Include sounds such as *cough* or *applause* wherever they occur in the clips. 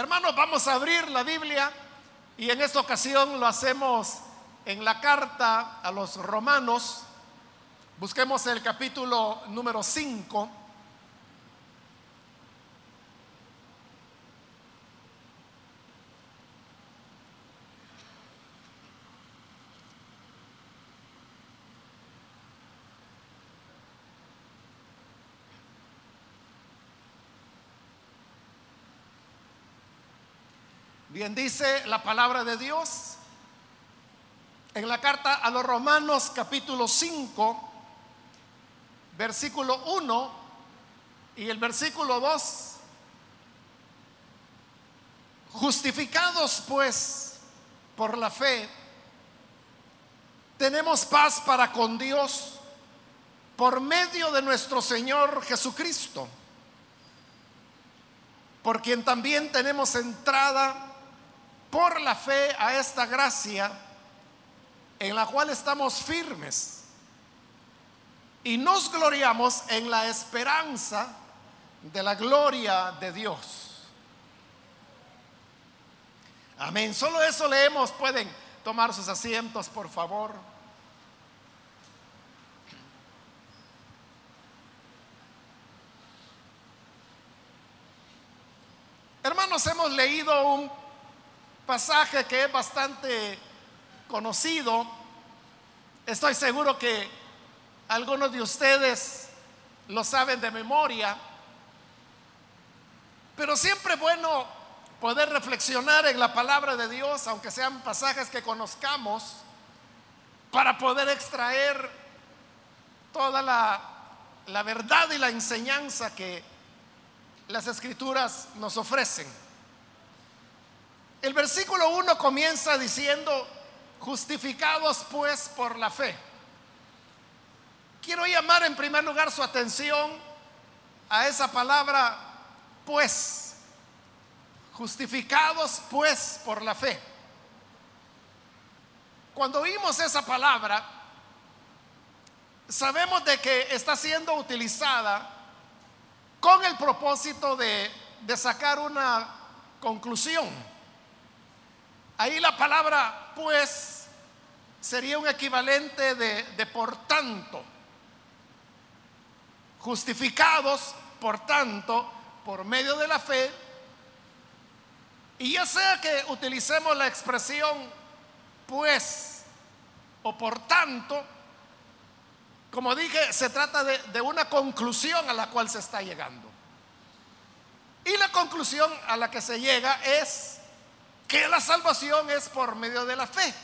Hermanos, vamos a abrir la Biblia y en esta ocasión lo hacemos en la carta a los romanos. Busquemos el capítulo número 5. Bien, dice la palabra de Dios en la carta a los Romanos capítulo 5, versículo 1 y el versículo 2. Justificados pues por la fe, tenemos paz para con Dios por medio de nuestro Señor Jesucristo, por quien también tenemos entrada por la fe a esta gracia en la cual estamos firmes y nos gloriamos en la esperanza de la gloria de Dios. Amén. Solo eso leemos. Pueden tomar sus asientos, por favor. Hermanos, hemos leído un pasaje que es bastante conocido. Estoy seguro que algunos de ustedes lo saben de memoria. Pero siempre es bueno poder reflexionar en la palabra de Dios, aunque sean pasajes que conozcamos, para poder extraer toda la, la verdad y la enseñanza que las escrituras nos ofrecen. El versículo 1 comienza diciendo, justificados pues por la fe. Quiero llamar en primer lugar su atención a esa palabra pues. Justificados pues por la fe. Cuando oímos esa palabra, sabemos de que está siendo utilizada con el propósito de, de sacar una conclusión Ahí la palabra pues sería un equivalente de, por tanto. Justificados, por tanto, por medio de la fe. Y ya sea que utilicemos la expresión pues o por tanto, como dije, se trata de, de, una conclusión a la cual se está llegando. Y la conclusión a la que se llega es que la salvación es por medio de la fe.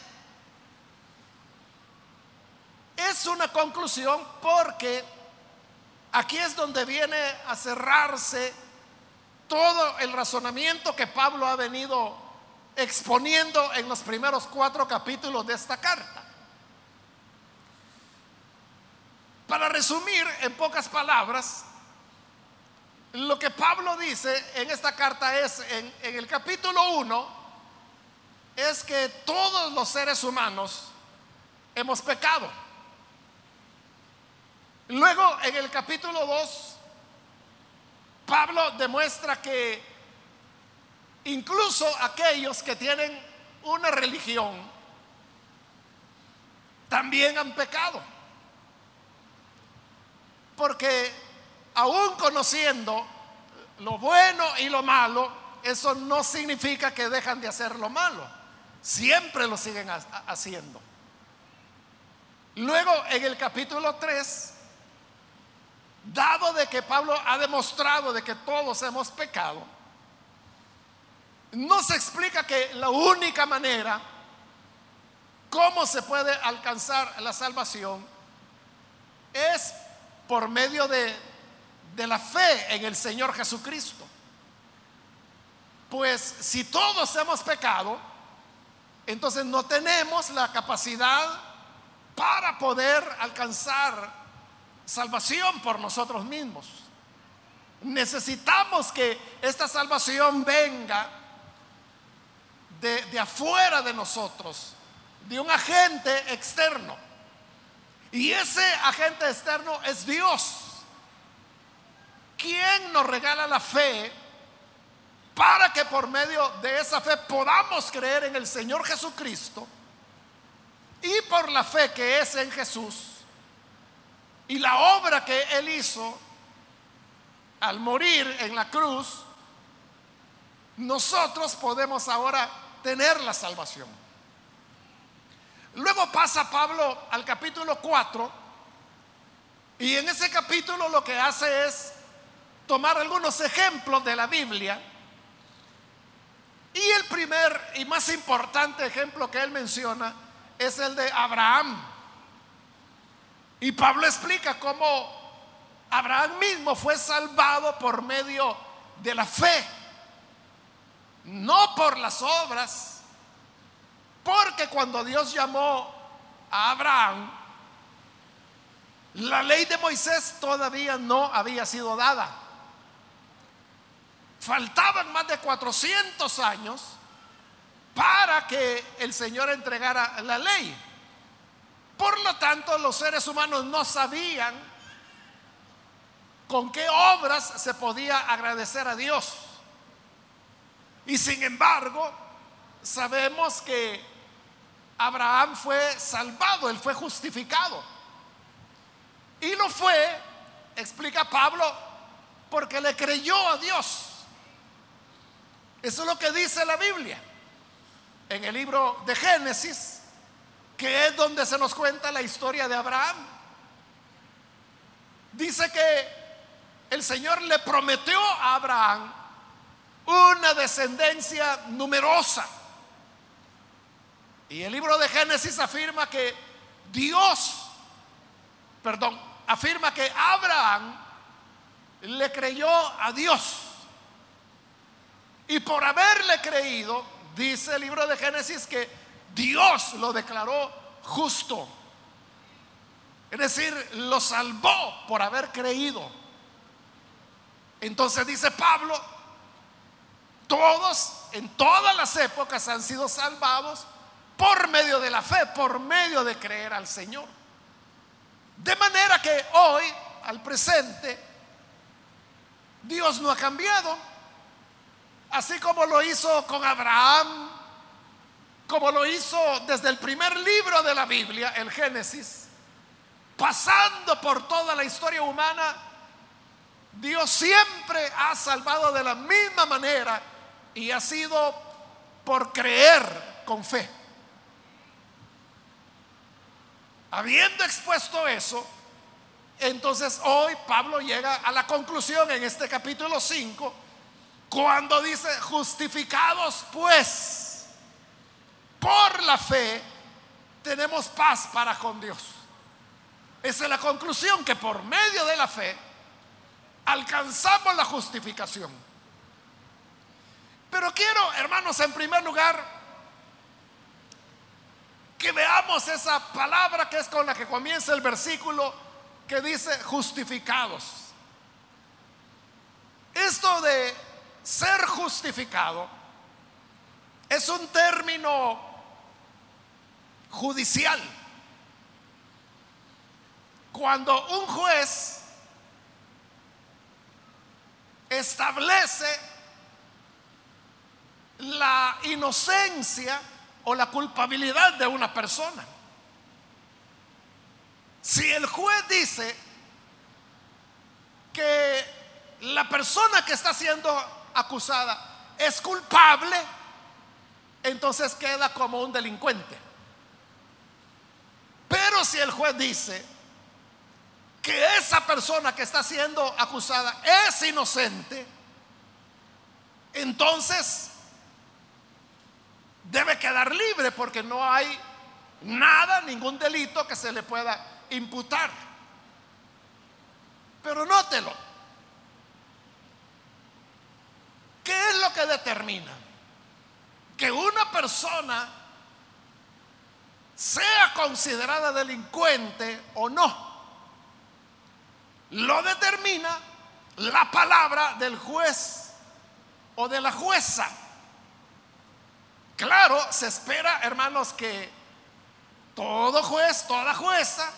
Es una conclusión porque aquí es donde viene a cerrarse todo el razonamiento que Pablo ha venido exponiendo en los primeros cuatro capítulos de esta carta. Para resumir en pocas palabras, lo que Pablo dice en esta carta es, en, el capítulo 1, es que todos los seres humanos hemos pecado. Luego, en el capítulo 2, Pablo demuestra que incluso aquellos que tienen una religión también han pecado. Porque aún conociendo lo bueno y lo malo, eso no significa que dejan de hacer lo malo siempre lo siguen haciendo. Luego en el capítulo 3, dado de que Pablo ha demostrado de que todos hemos pecado, no se explica que la única manera cómo se puede alcanzar la salvación es por medio de, de la fe en el Señor Jesucristo. Pues si todos hemos pecado, entonces no tenemos la capacidad para poder alcanzar salvación por nosotros mismos. Necesitamos que esta salvación venga de, afuera de nosotros, de un agente externo. Y ese agente externo es Dios, quien nos regala la fe para que por medio de esa fe podamos creer en el Señor Jesucristo y por la fe que es en Jesús y la obra que Él hizo al morir en la cruz, nosotros podemos ahora tener la salvación. Luego pasa Pablo al capítulo 4 y en ese capítulo lo que hace es tomar algunos ejemplos de la Biblia. Y el primer y más importante ejemplo que él menciona es el de Abraham. Y Pablo explica cómo Abraham mismo fue salvado por medio de la fe, no por las obras, porque cuando Dios llamó a Abraham, la ley de Moisés todavía no había sido dada. Faltaban más de 400 años para que el Señor entregara la ley. Por lo tanto, los seres humanos no sabían con qué obras se podía agradecer a Dios. Y sin embargo, sabemos que Abraham fue salvado, él fue justificado. Y lo fue, explica Pablo, porque le creyó a Dios. Eso es lo que dice la Biblia. En el libro de Génesis, que es donde se nos cuenta la historia de Abraham. Dice que el Señor le prometió a Abraham una descendencia numerosa. Y el libro de Génesis afirma que Dios, perdón, afirma que Abraham le creyó a Dios. Y por haberle creído, dice el libro de Génesis que Dios lo declaró justo. Es decir, lo salvó por haber creído. Entonces dice Pablo, todos en todas las épocas han sido salvados por medio de la fe, por medio de creer al Señor. De manera que hoy, al presente, Dios no ha cambiado. Así como lo hizo con Abraham, como lo hizo desde el primer libro de la Biblia, el Génesis, pasando por toda la historia humana, Dios siempre ha salvado de la misma manera y ha sido por creer con fe. Habiendo expuesto eso, entonces hoy Pablo llega a la conclusión en este capítulo 5, cuando dice, justificados pues por la fe, tenemos paz para con Dios. Esa es la conclusión, que por medio de la fe alcanzamos la justificación. Pero quiero, hermanos, en primer lugar, que veamos esa palabra que es con la que comienza el versículo que dice justificados. Esto de ser justificado es un término judicial. Cuando un juez establece la inocencia o la culpabilidad de una persona. Si el juez dice que la persona que está siendo acusada es culpable, entonces queda como un delincuente. Pero si el juez dice que esa persona que está siendo acusada es inocente, entonces debe quedar libre porque no hay nada, ningún delito que se le pueda imputar. Pero nótelo. ¿Qué es lo que determina? Que una persona sea considerada delincuente o no. Lo determina la palabra del juez o de la jueza. Claro, se espera, hermanos, que todo juez, toda jueza,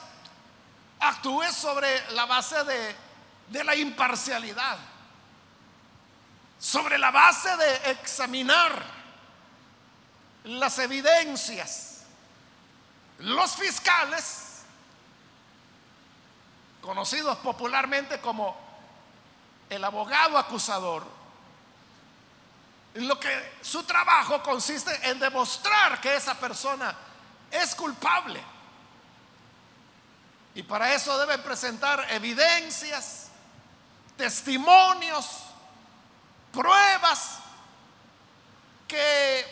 actúe sobre la base de, la imparcialidad. Sobre la base de examinar las evidencias, los fiscales, conocidos popularmente como el abogado acusador, lo que su trabajo consiste en demostrar que esa persona es culpable. Y para eso deben presentar evidencias, testimonios, pruebas que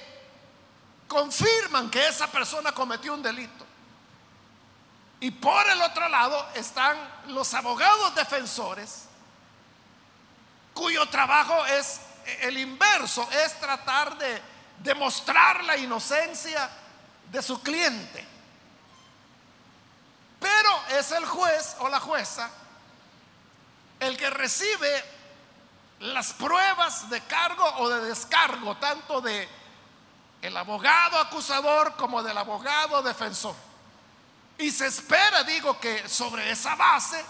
confirman que esa persona cometió un delito. Y por el otro lado están los abogados defensores, cuyo trabajo es el inverso, es tratar de demostrar la inocencia de su cliente. Pero es el juez o la jueza el que recibe las pruebas de cargo o de descargo, tanto de el abogado acusador como del abogado defensor. Y se espera, digo, que sobre esa base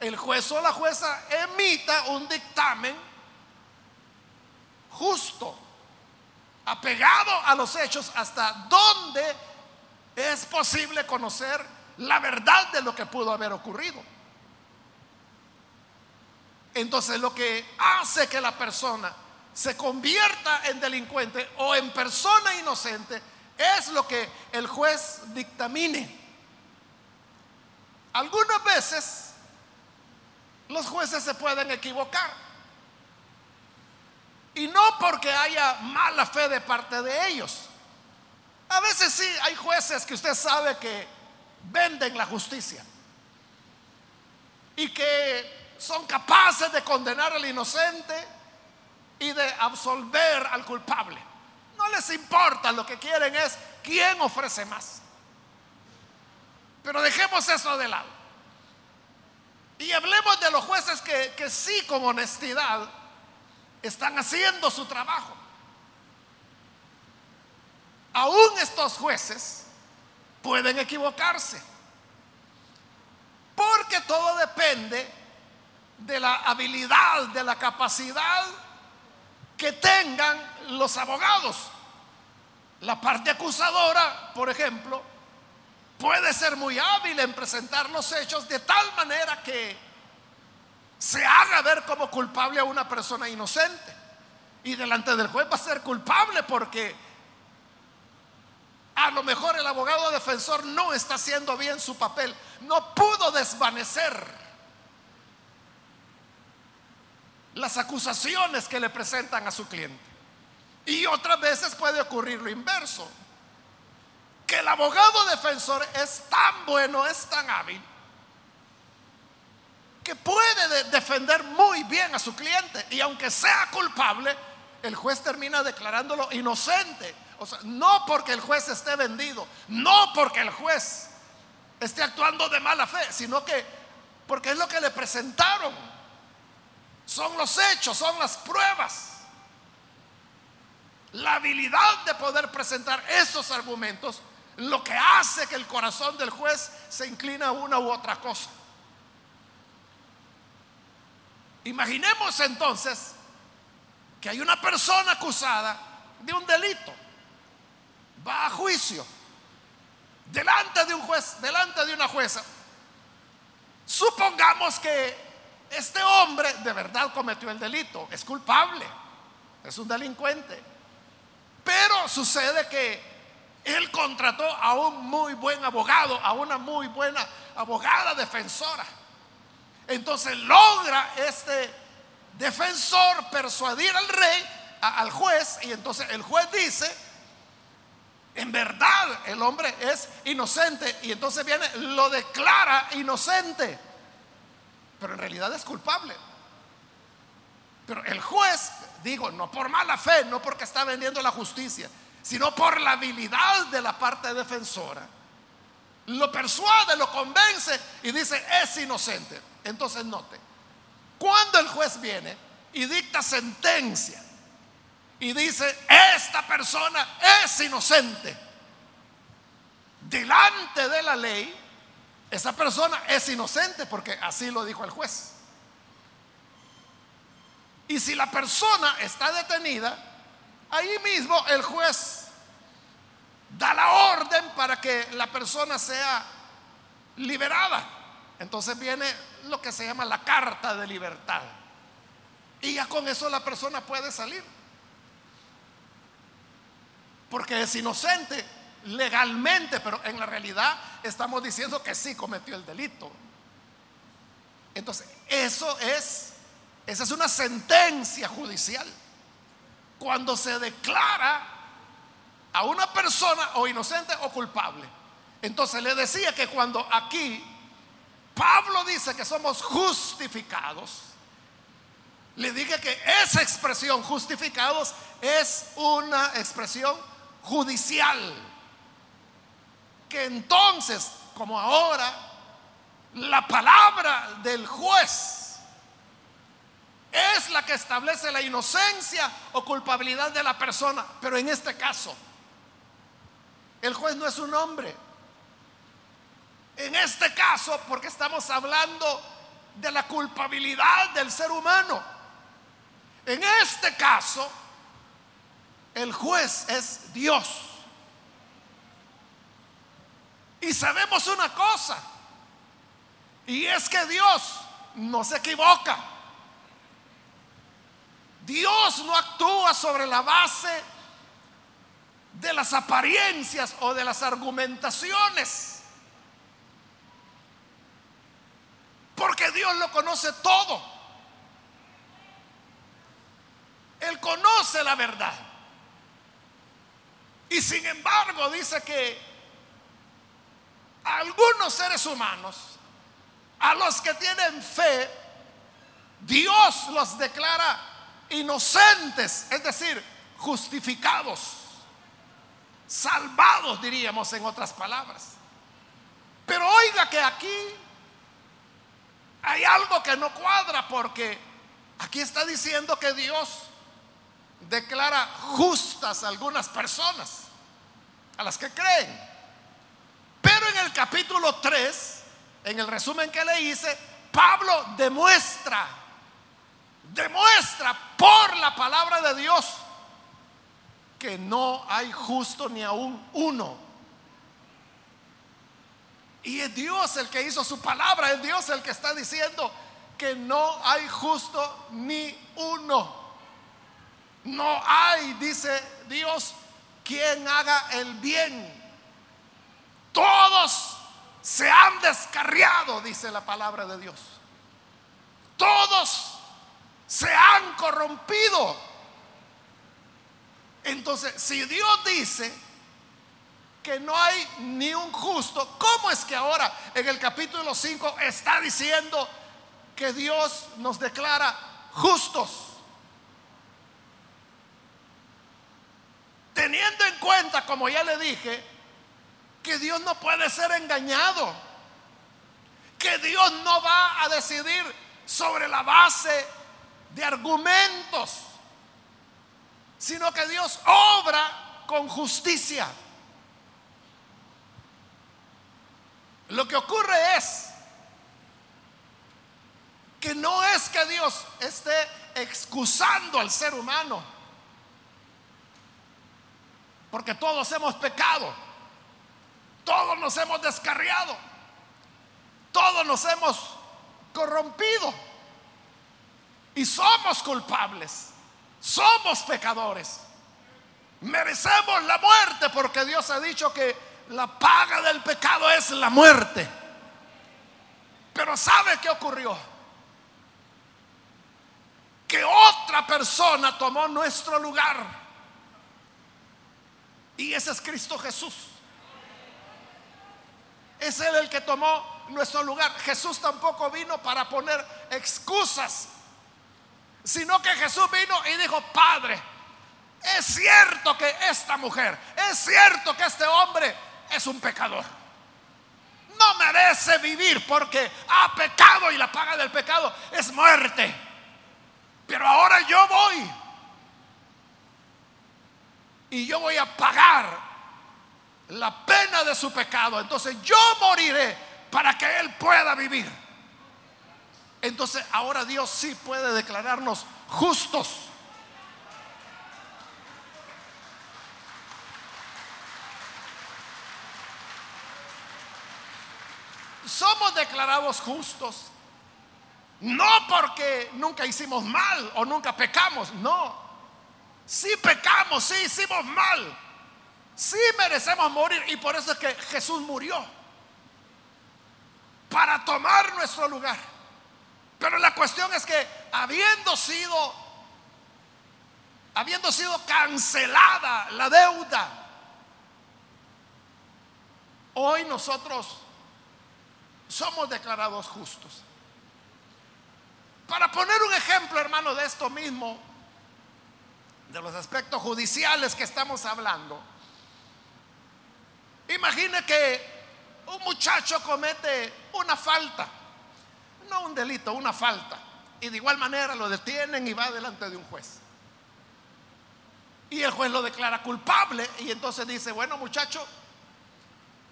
el juez o la jueza emita un dictamen justo, apegado a los hechos, hasta donde es posible conocer la verdad de lo que pudo haber ocurrido. Entonces lo que hace que la persona se convierta en delincuente o en persona inocente es lo que el juez dictamine. Algunas veces los jueces se pueden equivocar. Y no porque haya mala fe de parte de ellos. A veces sí hay jueces que usted sabe que venden la justicia. Y que son capaces de condenar al inocente y de absolver al culpable. No les importa, lo que quieren es quién ofrece más. Pero dejemos eso de lado. Y hablemos de los jueces que, que sí con honestidad están haciendo su trabajo. Aún estos jueces pueden equivocarse. Porque todo depende de la habilidad, de la capacidad que tengan los abogados. La parte acusadora, por ejemplo, puede ser muy hábil en presentar los hechos de tal manera que se haga ver como culpable a una persona inocente. Y delante del juez va a ser culpable porque a lo mejor el abogado defensor no está haciendo bien su papel, no pudo desvanecer las acusaciones que le presentan a su cliente. Y otras veces puede ocurrir lo inverso, que el abogado defensor es tan bueno, es tan hábil, que puede defender muy bien a su cliente y aunque sea culpable, el juez termina declarándolo inocente. O sea, no porque el juez esté vendido, no porque el juez esté actuando de mala fe, sino que porque es lo que le presentaron son los hechos, son las pruebas. La habilidad de poder presentar esos argumentos lo que hace que el corazón del juez se inclina a una u otra cosa. Imaginemos entonces que hay una persona acusada de un delito, va a juicio, delante de un juez, delante de una jueza. Supongamos que este hombre de verdad cometió el delito, es culpable, es un delincuente. Pero sucede que él contrató a un muy buen abogado, a una muy buena abogada defensora. Entonces logra este defensor persuadir al rey, al juez, y entonces el juez dice, en verdad el hombre es inocente, y entonces viene, lo declara inocente pero en realidad es culpable. Pero el juez, digo, no por mala fe, no porque está vendiendo la justicia, sino por la habilidad de la parte defensora, lo persuade, lo convence y dice, es inocente. Entonces note, cuando el juez viene y dicta sentencia y dice, esta persona es inocente, delante de la ley, esa persona es inocente porque así lo dijo el juez. Y si la persona está detenida, ahí mismo el juez da la orden para que la persona sea liberada. Entonces viene lo que se llama la carta de libertad. Y ya con eso la persona puede salir. Porque es inocente legalmente, pero en la realidad estamos diciendo que sí cometió el delito. Entonces, eso es, esa es una sentencia judicial. Cuando se declara a una persona o inocente o culpable. Entonces le decía que cuando aquí Pablo dice que somos justificados, le dije que esa expresión justificados es una expresión judicial. Entonces, como ahora, la palabra del juez es la que establece la inocencia o culpabilidad de la persona. Pero en este caso, el juez no es un hombre. En este caso, porque estamos hablando de la culpabilidad del ser humano. En este caso, el juez es Dios. Y sabemos una cosa, y es que Dios no se equivoca. Dios no actúa sobre la base de las apariencias o de las argumentaciones. Porque Dios lo conoce todo. Él conoce la verdad. Y sin embargo dice que algunos seres humanos, a los que tienen fe, Dios los declara inocentes, es decir, justificados salvados diríamos en otras palabras. Pero oiga que aquí hay algo que no cuadra porque aquí está diciendo que Dios declara justas a algunas personas, a las que creen. Pero en el capítulo 3, en el resumen que le hice, Pablo demuestra, demuestra por la palabra de Dios que no hay justo ni aún uno. Y es Dios el que hizo su palabra, es Dios el que está diciendo que no hay justo ni uno. No hay, dice Dios, quien haga el bien. Todos se han descarriado, dice la palabra de Dios. Todos se han corrompido. Entonces, si Dios dice que no hay ni un justo, ¿cómo es que ahora en el capítulo 5 está diciendo que Dios nos declara justos? Teniendo en cuenta, como ya le dije, que Dios no puede ser engañado, que Dios no va a decidir sobre la base de argumentos sino que Dios obra con justicia. Lo que ocurre es que no es que Dios esté excusando al ser humano, porque todos hemos pecado, todos nos hemos descarriado, todos nos hemos corrompido y somos culpables. Somos pecadores. Merecemos la muerte porque Dios ha dicho que la paga del pecado es la muerte. Pero ¿sabe qué ocurrió? Que otra persona tomó nuestro lugar. Y ese es Cristo Jesús. Es Él el que tomó nuestro lugar. Jesús tampoco vino para poner excusas sino que Jesús vino y dijo, Padre, es cierto que esta mujer, es cierto que este hombre es un pecador. No merece vivir porque ha pecado y la paga del pecado es muerte. Pero ahora yo voy y yo voy a pagar la pena de su pecado. Entonces yo moriré para que él pueda vivir. entonces ahora Dios sí puede declararnos justos. Somos declarados justos no porque nunca hicimos mal o nunca pecamos, no. Sí pecamos, sí hicimos mal, sí merecemos morir y por eso es que Jesús murió para tomar nuestro lugar. Pero la cuestión es que habiendo sido habiendo sido cancelada la deuda, hoy nosotros somos declarados justos. Para poner un ejemplo, hermano, de esto mismo, de los aspectos judiciales que estamos hablando, imagine que un muchacho comete una falta, no un delito, una falta, y de igual manera lo detienen y va delante de un juez. Y el juez lo declara culpable y entonces dice, bueno muchacho,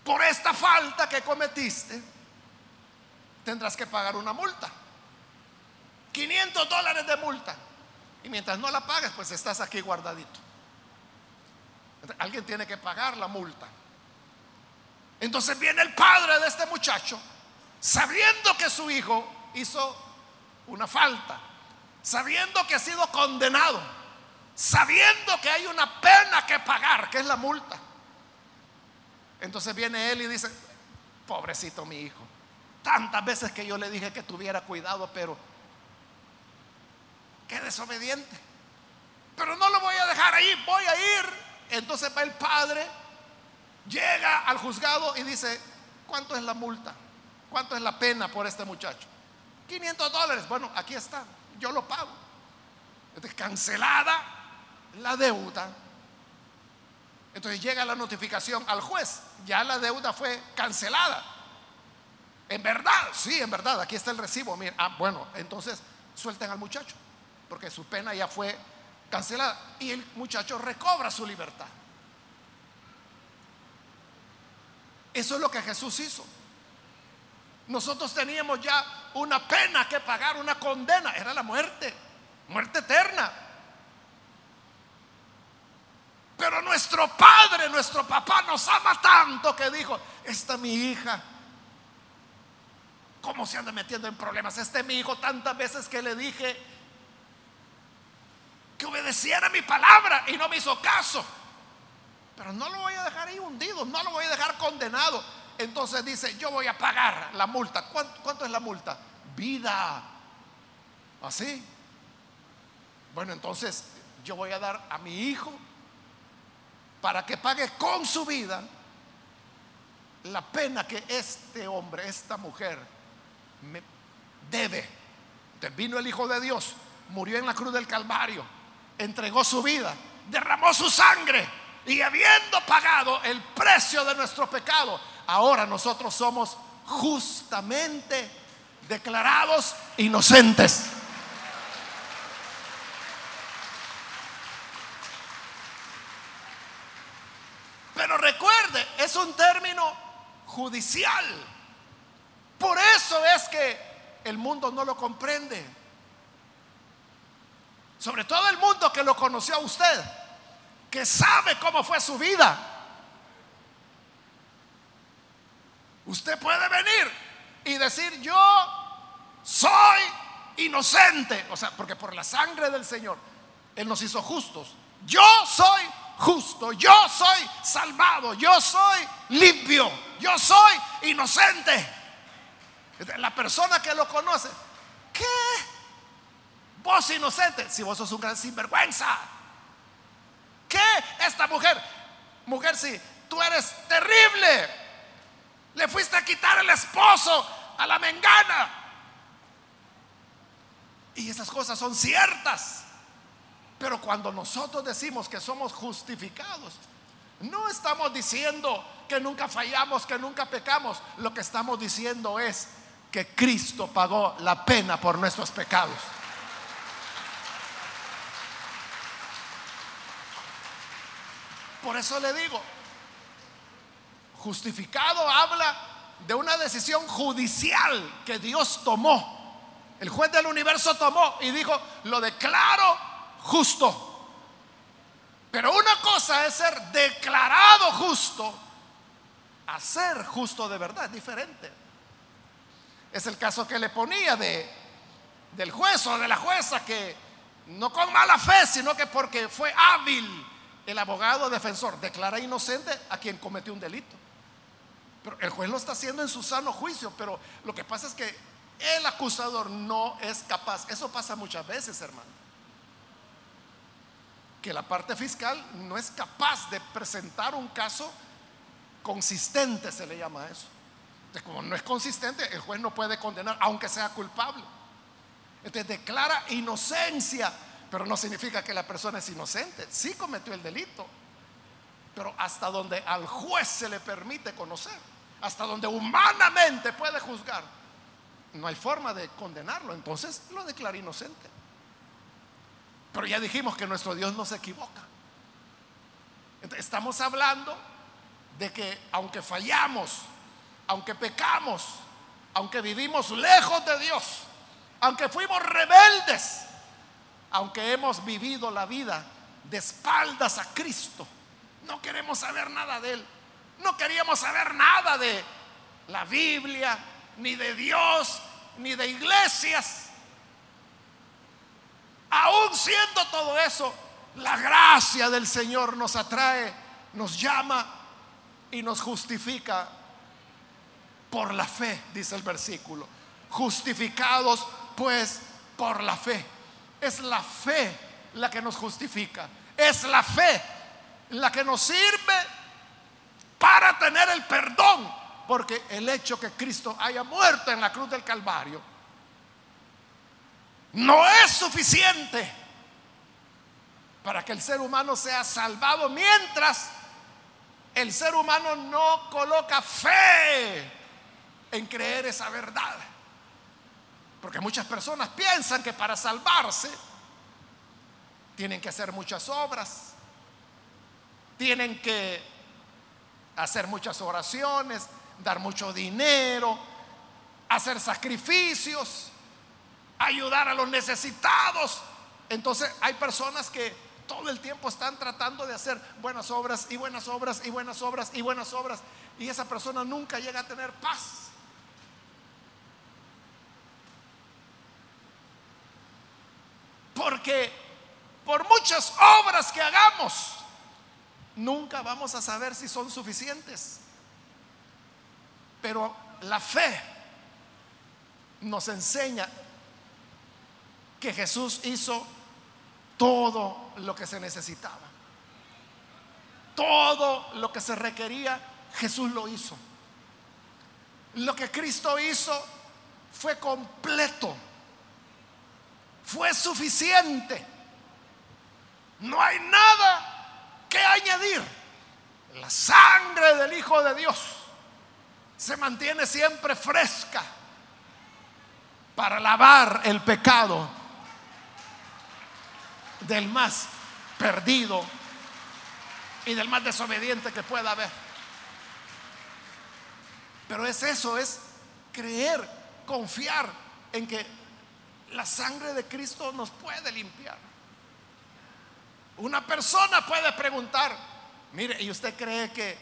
por esta falta que cometiste, tendrás que pagar una multa. 500 dólares de multa. Y mientras no la pagues, pues estás aquí guardadito. Alguien tiene que pagar la multa. Entonces viene el padre de este muchacho, sabiendo que su hijo hizo una falta, sabiendo que ha sido condenado, sabiendo que hay una pena que pagar, que es la multa. Entonces viene él y dice, pobrecito mi hijo, tantas veces que yo le dije que tuviera cuidado, pero qué desobediente. Pero no lo voy a dejar ahí, voy a ir. Entonces va el padre, llega al juzgado y dice, ¿cuánto es la multa? ¿Cuánto es la pena por este muchacho? 500 dólares. Bueno, aquí está, yo lo pago. Entonces, cancelada la deuda. Entonces llega la notificación al juez, ya la deuda fue cancelada. En verdad, sí, en verdad, aquí está el recibo. Mira, ah, bueno, entonces suelten al muchacho porque su pena ya fue cancelada y el muchacho recobra su libertad. Eso es lo que Jesús hizo. Nosotros teníamos ya una pena que pagar, una condena, era la muerte, muerte eterna. Pero nuestro padre, nuestro papá nos ama tanto que dijo, esta mi hija, ¿cómo se anda metiendo en problemas? Este mi hijo tantas veces que le dije, que obedeciera mi palabra y no me hizo caso. Pero no lo voy a dejar ahí hundido, no lo voy a dejar condenado. Entonces dice, yo voy a pagar la multa. ¿Cuánto, es la multa? Vida. ¿Así? Bueno, entonces yo voy a dar a mi hijo para que pague con su vida la pena que este hombre, esta mujer, me debe. Vino el Hijo de Dios, murió en la cruz del Calvario entregó su vida, derramó su sangre y habiendo pagado el precio de nuestro pecado, ahora nosotros somos justamente declarados inocentes. Pero recuerde, es un término judicial. Por eso es que el mundo no lo comprende. Sobre todo el mundo que lo conoció a usted, que sabe cómo fue su vida. Usted puede venir y decir, yo soy inocente. O sea, porque por la sangre del Señor, Él nos hizo justos. Yo soy justo, yo soy salvado, yo soy limpio, yo soy inocente. La persona que lo conoce, ¿qué? Vos inocente, si vos sos un gran sinvergüenza. Esta mujer, mujer, si tú eres terrible, le fuiste a quitar el esposo a la mengana. Y esas cosas son ciertas. Pero cuando nosotros decimos que somos justificados, no estamos diciendo que nunca fallamos, que nunca pecamos. Lo que estamos diciendo es que Cristo pagó la pena por nuestros pecados. Por eso le digo, justificado habla de una decisión judicial que Dios tomó El juez del universo tomó y dijo, lo declaro justo. Pero una cosa es ser declarado justo a ser justo de verdad, diferente. Es el caso que le ponía de, del juez o de la jueza que no con mala fe, sino que porque fue hábil el abogado defensor, declara inocente a quien cometió un delito. Pero el juez lo está haciendo en su sano juicio, pero lo que pasa es que el acusador no es capaz. Eso pasa muchas veces, hermano que la parte fiscal no es capaz de presentar un caso consistente, se le llama eso. Entonces, como no es consistente, el juez no puede condenar, aunque sea culpable. Entonces declara inocencia, pero no significa que la persona es inocente. Sí cometió el delito, pero hasta donde al juez se le permite conocer, hasta donde humanamente puede juzgar, no hay forma de condenarlo. Entonces lo declara inocente. Pero ya dijimos que nuestro Dios no se equivoca. estamos hablando de que aunque fallamos, aunque pecamos, aunque vivimos lejos de Dios, aunque fuimos rebeldes, aunque hemos vivido la vida de espaldas a Cristo, no queremos saber nada de Él. No queríamos saber nada de la Biblia, ni de Dios, ni de iglesias. Aún siendo todo eso, la gracia del Señor nos atrae, nos llama y nos justifica por la fe, dice el versículo. Justificados pues por la fe. Es la fe la que nos justifica. Es la fe la que nos sirve para tener el perdón. Porque el hecho que Cristo haya muerto en la cruz del Calvario no es suficiente para que el ser humano sea salvado mientras el ser humano no coloca fe en creer esa verdad. Porque muchas personas piensan que para salvarse tienen que hacer muchas obras, tienen que hacer muchas oraciones, dar mucho dinero, hacer sacrificios ayudar a los necesitados. Entonces hay personas que todo el tiempo están tratando de hacer buenas obras y buenas obras y buenas obras y buenas obras. Y esa persona nunca llega a tener paz. Porque por muchas obras que hagamos, nunca vamos a saber si son suficientes. Pero la fe nos enseña que Jesús hizo todo lo que se necesitaba. Todo lo que se requería, Jesús lo hizo. Lo que Cristo hizo fue completo, fue suficiente. No hay nada que añadir. La sangre del Hijo de Dios se mantiene siempre fresca para lavar el pecado del más perdido y del más desobediente que pueda haber. Pero es eso, es creer, confiar en que la sangre de Cristo nos puede limpiar. Una persona puede preguntar, mire, ¿y usted cree que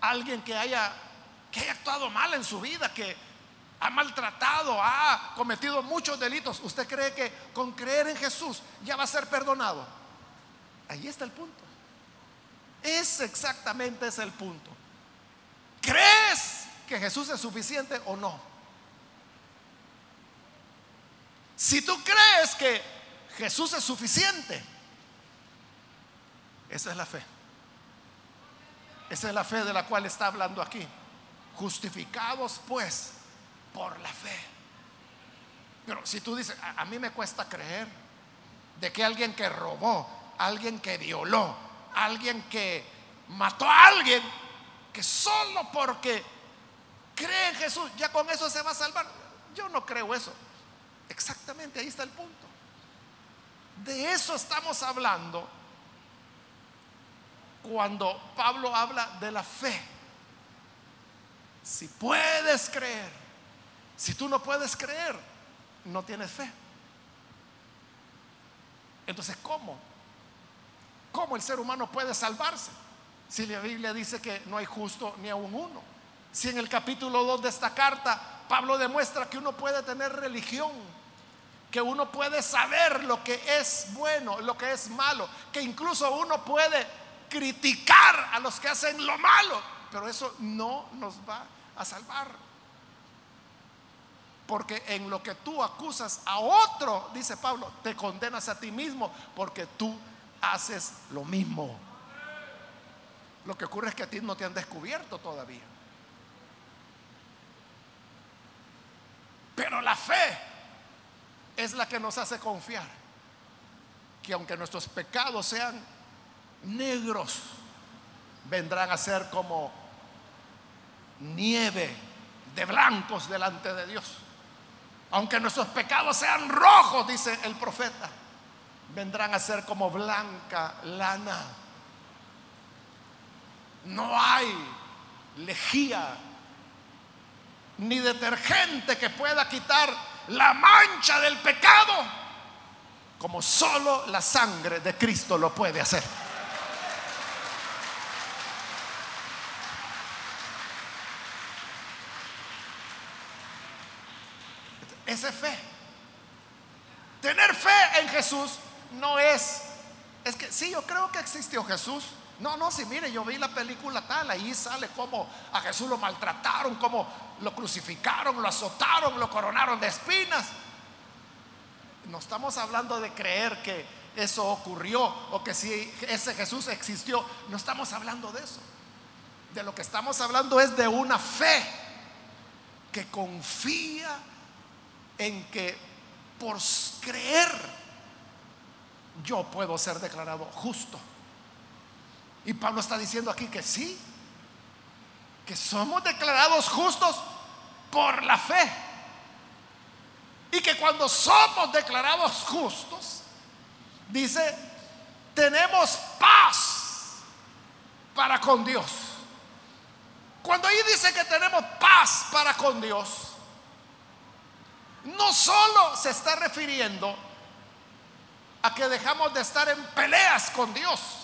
alguien que haya que haya actuado mal en su vida, que ha maltratado, ha cometido muchos delitos, ¿usted cree que con creer en Jesús ya va a ser perdonado? Ahí está el punto. Es exactamente ese el punto. ¿Crees que Jesús es suficiente o no? Si tú crees que Jesús es suficiente, esa es la fe. Esa es la fe de la cual está hablando aquí. Justificados pues por la fe. Pero si tú dices, a, mí me cuesta creer de que alguien que robó, alguien que violó, alguien que mató a alguien, que solo porque cree en Jesús, ya con eso se va a salvar. Yo no creo eso. Exactamente, ahí está el punto. De eso estamos hablando cuando Pablo habla de la fe. Si puedes creer, si tú no puedes creer, no tienes fe. Entonces, ¿cómo? ¿Cómo el ser humano puede salvarse? Si la Biblia dice que no hay justo ni aún uno. Si en el capítulo 2 de esta carta Pablo demuestra que uno puede tener religión, que uno puede saber lo que es bueno, lo que es malo, que incluso uno puede criticar a los que hacen lo malo, pero eso no nos va a salvar. Porque en lo que tú acusas a otro, dice Pablo, te condenas a ti mismo porque tú haces lo mismo. Lo que ocurre es que a ti no te han descubierto todavía. Pero la fe es la que nos hace confiar que aunque nuestros pecados sean negros, vendrán a ser como nieve de blancos delante de Dios. Aunque nuestros pecados sean rojos, dice el profeta, vendrán a ser como blanca lana. No hay lejía ni detergente que pueda quitar la mancha del pecado como solo la sangre de Cristo lo puede hacer. Esa es fe. Tener fe en Jesús no es, es que sí, yo creo que existió Jesús. No, no, sí, mire, yo vi la película tal, ahí sale como a Jesús lo maltrataron, como lo crucificaron, lo azotaron, lo coronaron de espinas. No estamos hablando de creer que eso ocurrió o que si ese Jesús existió, no estamos hablando de eso. De lo que estamos hablando es de una fe que confía en que por creer yo puedo ser declarado justo. Y Pablo está diciendo aquí que sí, que somos declarados justos por la fe. Y que cuando somos declarados justos, dice, tenemos paz para con Dios. Cuando ahí dice que tenemos paz para con Dios, no solo se está refiriendo a que dejamos de estar en peleas con Dios,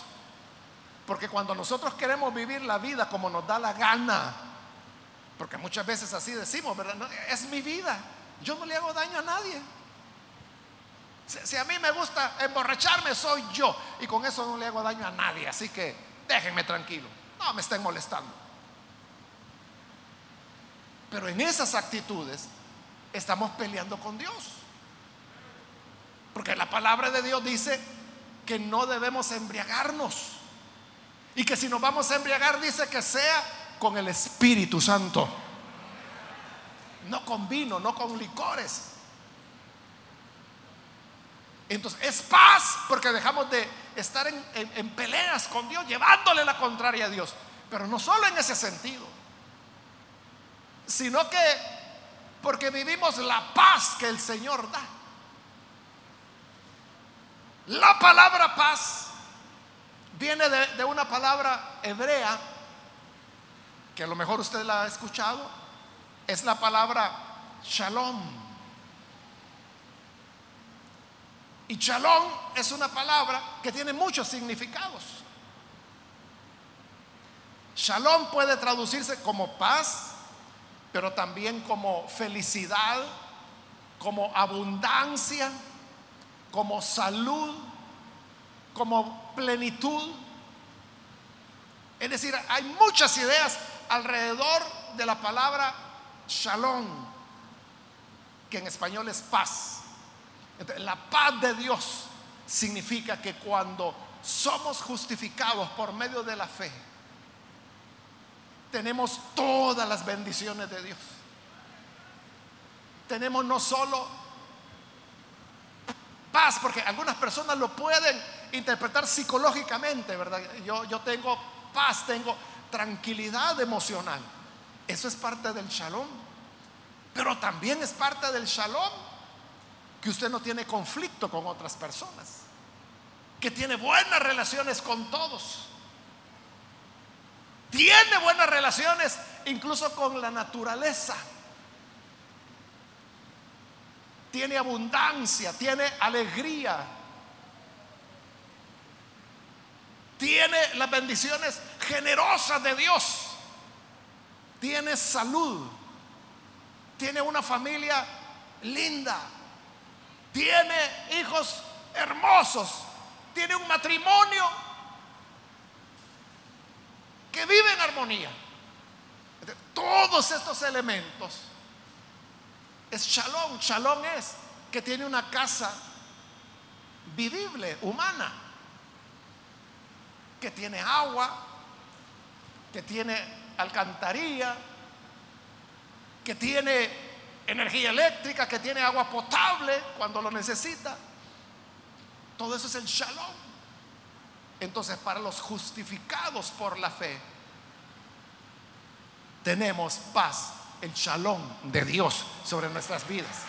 porque cuando nosotros queremos vivir la vida como nos da la gana, porque muchas veces así decimos, ¿verdad? es mi vida, yo no le hago daño a nadie. Si, a mí me gusta emborracharme, soy yo, y con eso no le hago daño a nadie, así que déjenme tranquilo, no me estén molestando. Pero en esas actitudes estamos peleando con Dios. Porque la palabra de Dios dice que no debemos embriagarnos. Y que si nos vamos a embriagar, dice que sea con el Espíritu Santo. No con vino, no con licores. Entonces es paz porque dejamos de estar en, en, peleas con Dios, llevándole la contraria a Dios. Pero no solo en ese sentido, sino que porque vivimos la paz que el Señor da. La palabra paz viene de, una palabra hebrea, que a lo mejor usted la ha escuchado, es la palabra shalom. Y shalom es una palabra que tiene muchos significados. Shalom puede traducirse como paz, pero también como felicidad, como abundancia, como salud, como plenitud. Es decir, hay muchas ideas alrededor de la palabra shalom, que en español es paz. la paz de Dios significa que cuando somos justificados por medio de la fe, tenemos todas las bendiciones de Dios. Tenemos no solo paz, porque algunas personas lo pueden interpretar psicológicamente, ¿verdad? Yo, yo tengo paz, tengo tranquilidad emocional. Eso es parte del shalom. Pero también es parte del shalom que usted no tiene conflicto con otras personas, que tiene buenas relaciones con todos, tiene buenas relaciones incluso con la naturaleza, tiene abundancia, tiene alegría, tiene las bendiciones generosas de Dios, tiene salud, tiene una familia linda, tiene hijos hermosos, tiene un matrimonio que vive en armonía. Todos estos elementos es shalom. Shalom es que tiene una casa vivible, humana, que tiene agua, que tiene alcantarilla, que tiene energía eléctrica, que tiene agua potable cuando lo necesita. Todo eso es el shalom. Entonces, para los justificados por la fe, tenemos paz, el shalom de Dios sobre nuestras vidas.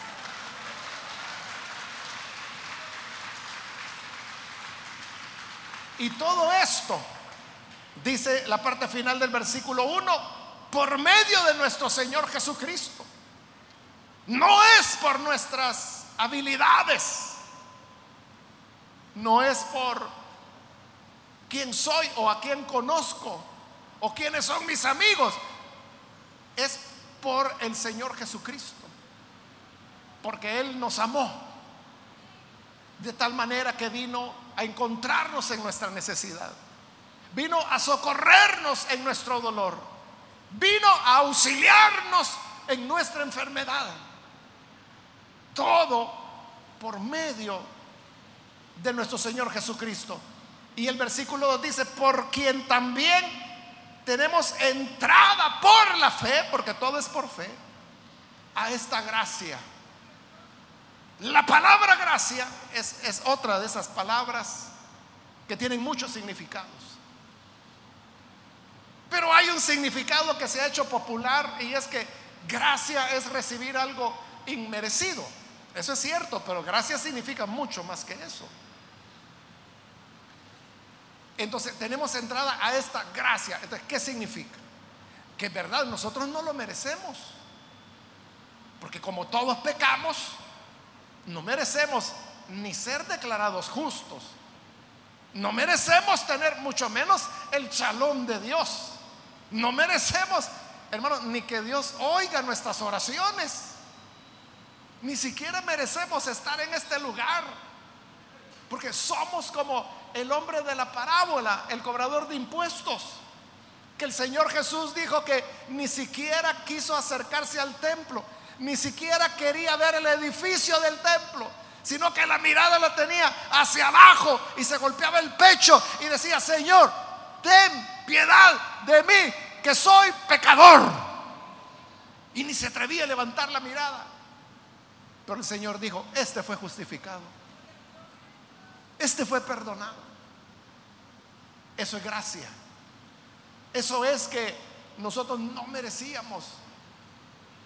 Y todo esto, dice la parte final del versículo 1, por medio de nuestro Señor Jesucristo. No es por nuestras habilidades, no es por quién soy o a quién conozco o quiénes son mis amigos, es por el Señor Jesucristo. Porque Él nos amó de tal manera que vino a encontrarnos en nuestra necesidad. Vino a socorrernos en nuestro dolor. Vino a auxiliarnos en nuestra enfermedad. Todo por medio de nuestro Señor Jesucristo. Y el versículo 2 dice, por quien también tenemos entrada por la fe, porque todo es por fe, a esta gracia. La palabra gracia es, es otra de esas palabras que tienen muchos significados. Pero hay un significado que se ha hecho popular y es que gracia es recibir algo inmerecido. Eso es cierto, pero gracia significa mucho más que eso. Entonces tenemos entrada a esta gracia. Entonces, ¿qué significa? Que verdad, nosotros no lo merecemos. Porque como todos pecamos, no merecemos ni ser declarados justos. No merecemos tener mucho menos el chalón de Dios. No merecemos, hermano, ni que Dios oiga nuestras oraciones. Ni siquiera merecemos estar en este lugar. Porque somos como el hombre de la parábola, el cobrador de impuestos, que el Señor Jesús dijo que ni siquiera quiso acercarse al templo, ni siquiera quería ver el edificio del templo, sino que la mirada la tenía hacia abajo y se golpeaba el pecho y decía, Señor, ten piedad de mí, que soy pecador. Y ni se atrevía a levantar la mirada. Pero el Señor dijo, este fue justificado. Este fue perdonado. Eso es gracia. Eso es que nosotros no merecíamos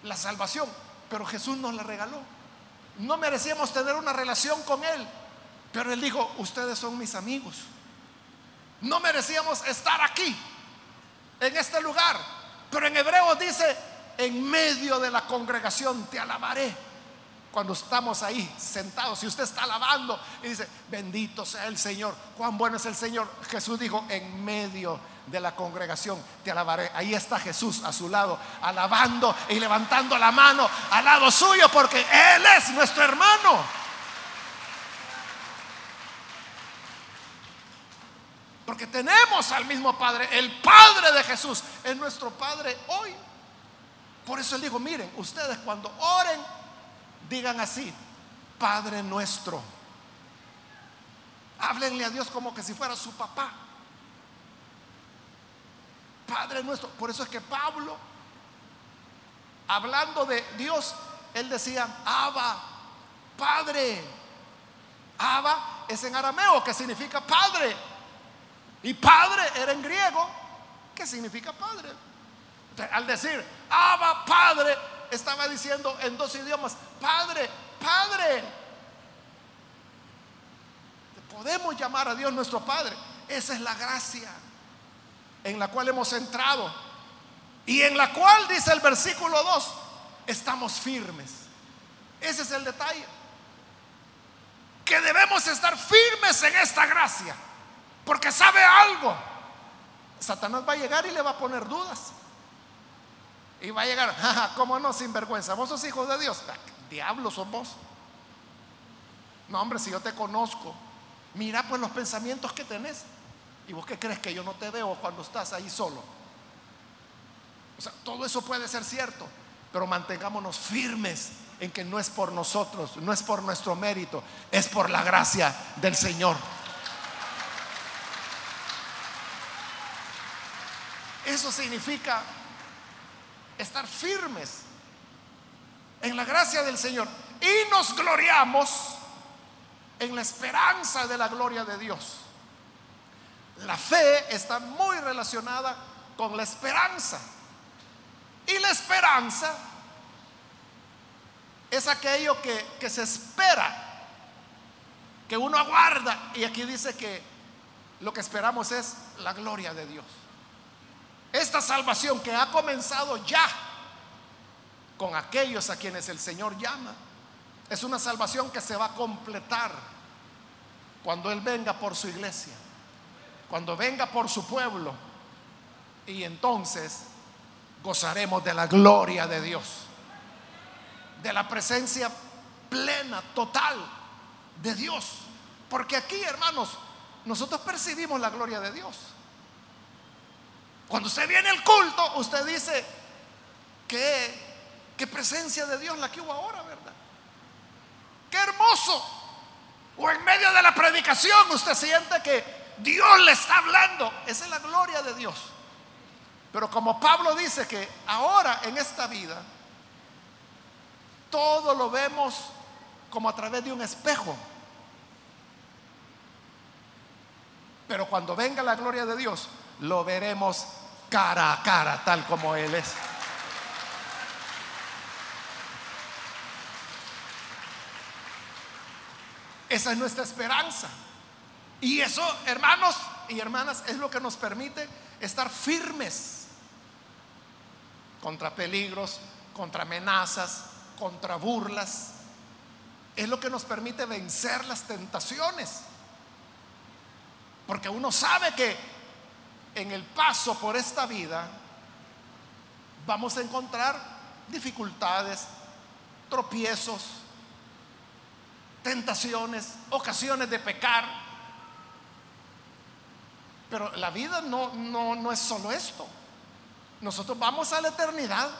la salvación, pero Jesús nos la regaló. No merecíamos tener una relación con Él, pero Él dijo, ustedes son mis amigos. No merecíamos estar aquí, en este lugar, pero en hebreo dice, en medio de la congregación te alabaré cuando estamos ahí sentados, si usted está alabando y dice, bendito sea el Señor, cuán bueno es el Señor, Jesús dijo, en medio de la congregación te alabaré. Ahí está Jesús a su lado, alabando y levantando la mano al lado suyo, porque Él es nuestro hermano. Porque tenemos al mismo Padre, el Padre de Jesús, es nuestro Padre hoy. Por eso Él dijo, miren, ustedes cuando oren, Digan así, Padre nuestro. Háblenle a Dios como que si fuera su papá. Padre nuestro. Por eso es que Pablo, hablando de Dios, él decía, Abba, Padre. Abba es en arameo, que significa Padre. Y Padre era en griego, que significa Padre. al decir, Abba, Padre, estaba diciendo en dos idiomas, Padre, Padre. Podemos llamar a Dios nuestro Padre. Esa es la gracia en la cual hemos entrado y en la cual, dice el versículo 2, estamos firmes. Ese es el detalle. Que debemos estar firmes en esta gracia. Porque sabe algo. Satanás va a llegar y le va a poner dudas. Y va a llegar, *laughs* ¿cómo no? Sinvergüenza. Vos sos hijo de Dios. Ah, Diablo sos vos. No, hombre, si yo te conozco, mira pues los pensamientos que tenés. ¿Y vos qué crees que yo no te veo cuando estás ahí solo? O sea, todo eso puede ser cierto, pero mantengámonos firmes en que no es por nosotros, no es por nuestro mérito, es por la gracia del Señor. Eso significa estar firmes en la gracia del Señor y nos gloriamos en la esperanza de la gloria de Dios. La fe está muy relacionada con la esperanza. Y la esperanza es aquello que, que, se espera, que uno aguarda. Y aquí dice que lo que esperamos es la gloria de Dios. Esta salvación que ha comenzado ya con aquellos a quienes el Señor llama es una salvación que se va a completar cuando Él venga por su iglesia, cuando venga por su pueblo. Y entonces gozaremos de la gloria de Dios, de la presencia plena, total de Dios. Porque aquí, hermanos, nosotros percibimos la gloria de Dios. Cuando usted viene al culto, usted dice que qué presencia de Dios la que hubo ahora, ¿verdad? Qué hermoso. O en medio de la predicación usted siente que Dios le está hablando. Esa es la gloria de Dios. Pero como Pablo dice que ahora en esta vida todo lo vemos como a través de un espejo. Pero cuando venga la gloria de Dios, lo veremos cara a cara, tal como Él es. Esa es nuestra esperanza. Y eso, hermanos y hermanas, es lo que nos permite estar firmes contra peligros, contra amenazas, contra burlas. Es lo que nos permite vencer las tentaciones. Porque uno sabe que en el paso por esta vida vamos a encontrar dificultades, tropiezos, tentaciones, ocasiones de pecar. Pero la vida no, no, no es solo esto. Nosotros vamos a la eternidad.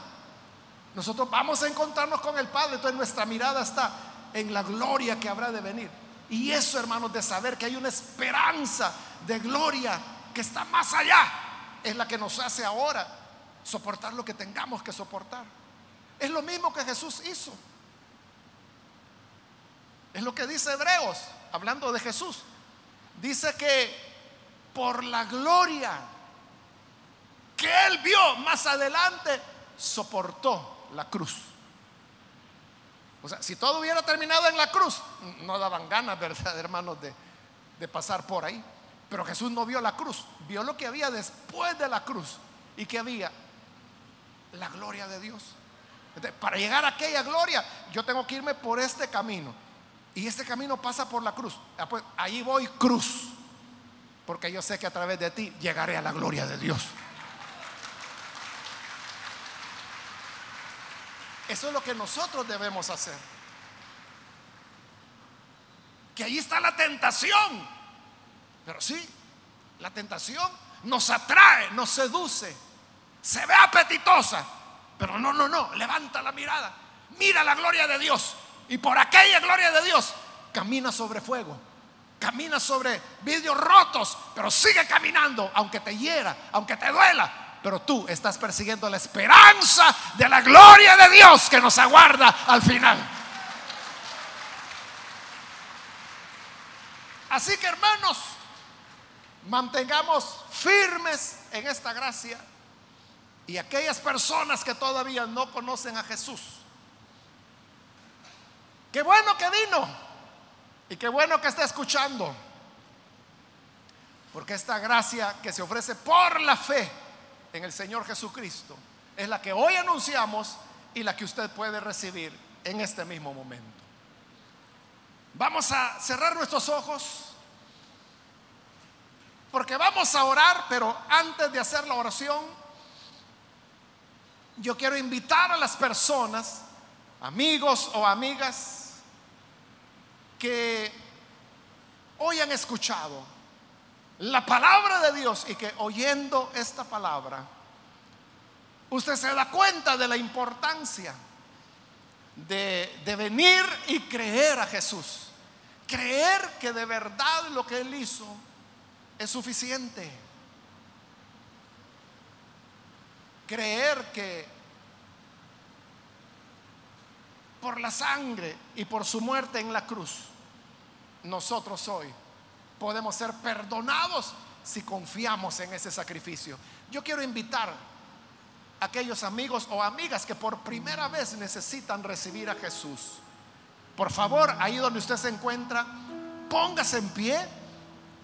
Nosotros vamos a encontrarnos con el Padre. Entonces nuestra mirada está en la gloria que habrá de venir. Y eso, hermanos, de saber que hay una esperanza de gloria que está más allá, es la que nos hace ahora soportar lo que tengamos que soportar. Es lo mismo que Jesús hizo. Es lo que dice Hebreos, hablando de Jesús. Dice que por la gloria que él vio más adelante, soportó la cruz. O sea, si todo hubiera terminado en la cruz, no daban ganas, ¿verdad, hermanos, de, pasar por ahí? Pero Jesús no vio la cruz, vio lo que había después de la cruz. ¿Y que había? La gloria de Dios. para llegar a aquella gloria, yo tengo que irme por este camino. Y este camino pasa por la cruz. Ah, pues, ahí voy cruz. Porque yo sé que a través de ti llegaré a la gloria de Dios. Eso es lo que nosotros debemos hacer. Que ahí está la tentación. Pero sí, la tentación nos atrae, nos seduce, se ve apetitosa. Pero no, no, no, levanta la mirada. Mira la gloria de Dios. Y por aquella gloria de Dios, camina sobre fuego. Camina sobre vidrios rotos, pero sigue caminando, aunque te hiera, aunque te duela, pero tú estás persiguiendo la esperanza de la gloria de Dios que nos aguarda al final. Así que hermanos, mantengamos firmes en esta gracia y aquellas personas que todavía no conocen a Jesús. Qué bueno que vino y qué bueno que está escuchando. Porque esta gracia que se ofrece por la fe en el Señor Jesucristo es la que hoy anunciamos y la que usted puede recibir en este mismo momento. Vamos a cerrar nuestros ojos porque vamos a orar, pero antes de hacer la oración, yo quiero invitar a las personas, amigos o amigas, que hoy han escuchado la palabra de Dios y que oyendo esta palabra, usted se da cuenta de la importancia de, de venir y creer a Jesús. Creer que de verdad lo que Él hizo es suficiente. Creer que por la sangre y por su muerte en la cruz, nosotros hoy podemos ser perdonados si confiamos en ese sacrificio. Yo quiero invitar a aquellos amigos o amigas que por primera vez necesitan recibir a Jesús. Por favor, ahí donde usted se encuentra, póngase en pie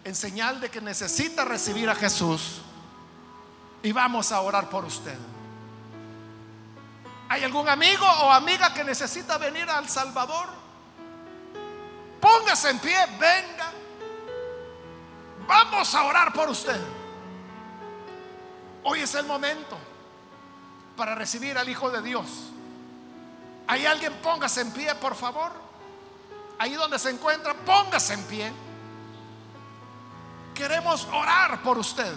en señal de que necesita recibir a Jesús y vamos a orar por usted. ¿Hay algún amigo o amiga que necesita venir al Salvador? Póngase en pie, venga. Vamos a orar por usted. Hoy es el momento para recibir al Hijo de Dios. ¿Hay alguien? Póngase en pie, por favor. Ahí donde se encuentra, póngase en pie. Queremos orar por usted.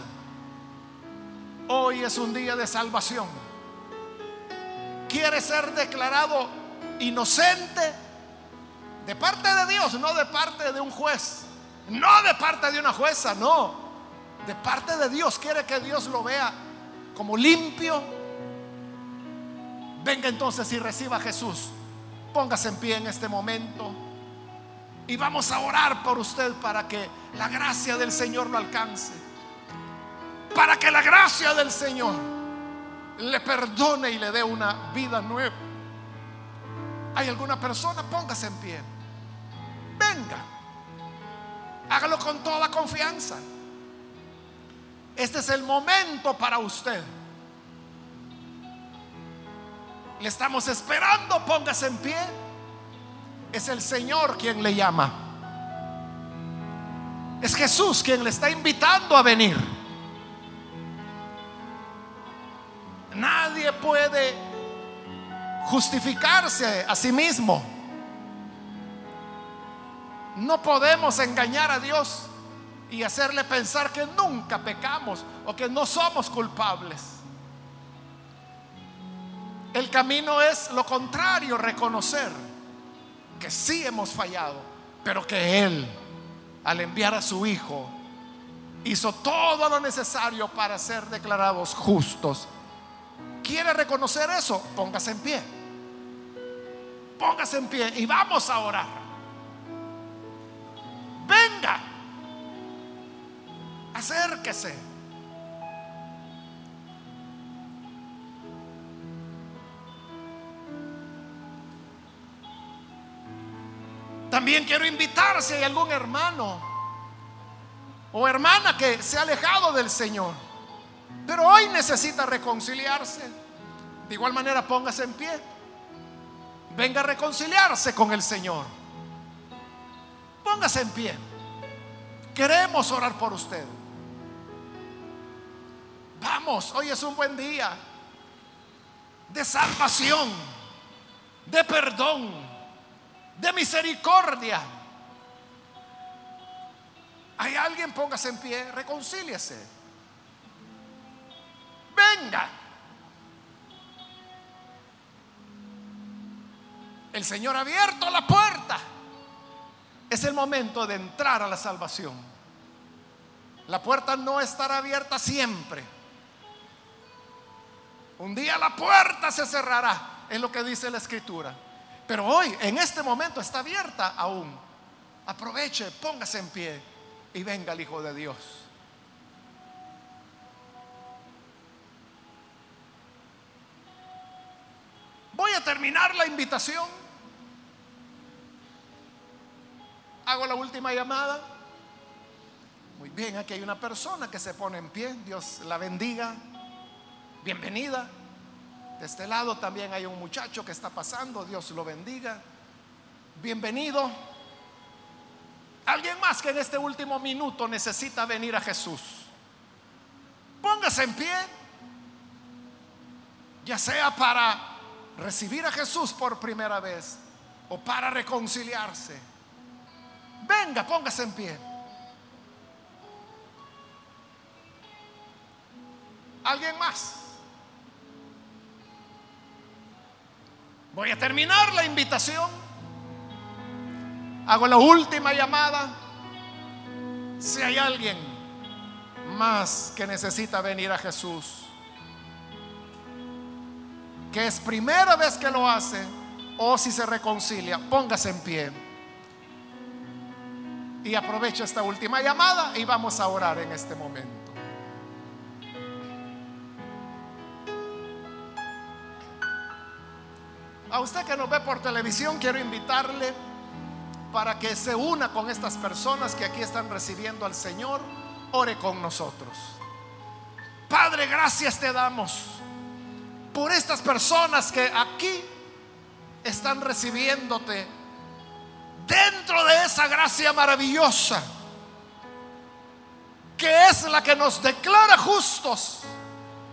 Hoy es un día de salvación. Quiere ser declarado inocente de parte de Dios, no de parte de un juez, no de parte de una jueza, no, de parte de Dios. Quiere que Dios lo vea como limpio. Venga entonces y reciba a Jesús. Póngase en pie en este momento. Y vamos a orar por usted para que la gracia del Señor lo alcance. Para que la gracia del Señor le perdone y le dé una vida nueva. ¿Hay alguna persona? Póngase en pie. Venga. Hágalo con toda confianza. Este es el momento para usted. Le estamos esperando. Póngase en pie. Es el Señor quien le llama. Es Jesús quien le está invitando a venir. Nadie puede justificarse a sí mismo. No podemos engañar a Dios y hacerle pensar que nunca pecamos o que no somos culpables. El camino es lo contrario, reconocer que sí hemos fallado, pero que Él, al enviar a su Hijo, hizo todo lo necesario para ser declarados justos. ¿Quiere reconocer eso? Póngase en pie. Póngase en pie y vamos a orar. Venga. Acérquese. También quiero invitar si hay algún hermano o hermana que se ha alejado del Señor, pero hoy necesita reconciliarse. De igual manera, póngase en pie. Venga a reconciliarse con el Señor. Póngase en pie. Queremos orar por usted. Vamos, hoy es un buen día de salvación, de perdón de misericordia. ¿Hay alguien? Póngase en pie, reconcíliese. Venga. El Señor ha abierto la puerta. Es el momento de entrar a la salvación. La puerta no estará abierta siempre. Un día la puerta se cerrará, es lo que dice la escritura. Pero hoy, en este momento, está abierta aún. Aproveche, póngase en pie y venga el Hijo de Dios. Voy a terminar la invitación. Hago la última llamada. Muy bien, aquí hay una persona que se pone en pie. Dios la bendiga. Bienvenida. De este lado también hay un muchacho que está pasando, Dios lo bendiga. Bienvenido. Alguien más que en este último minuto necesita venir a Jesús. Póngase en pie, ya sea para recibir a Jesús por primera vez o para reconciliarse. Venga, póngase en pie. ¿Alguien más? Voy a terminar la invitación. Hago la última llamada. Si hay alguien más que necesita venir a Jesús, que es primera vez que lo hace, o si se reconcilia, póngase en pie. Y aprovecho esta última llamada y vamos a orar en este momento. A usted que nos ve por televisión, quiero invitarle para que se una con estas personas que aquí están recibiendo al Señor. Ore con nosotros. Padre, gracias te damos por estas personas que aquí están recibiéndote dentro de esa gracia maravillosa que es la que nos declara justos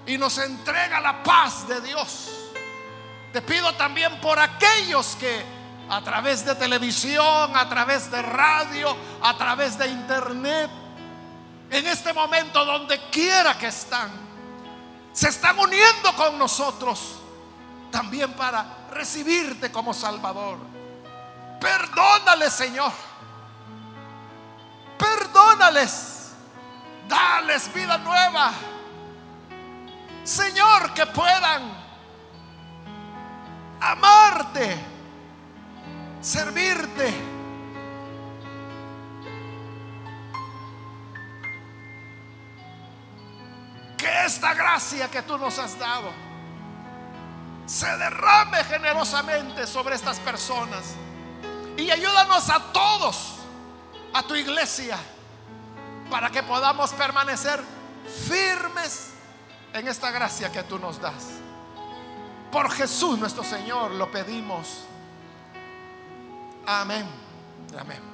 y nos entrega la paz de Dios. Te pido también por aquellos que a través de televisión, a través de radio, a través de internet, en este momento donde quiera que están, se están uniendo con nosotros también para recibirte como Salvador. Perdónales, Señor. Perdónales. Dales vida nueva. Señor, que puedan amarte, servirte. Que esta gracia que tú nos has dado se derrame generosamente sobre estas personas. Y ayúdanos a todos, a tu iglesia, para que podamos permanecer firmes en esta gracia que tú nos das. Por Jesús nuestro Señor lo pedimos. Amén. Amén.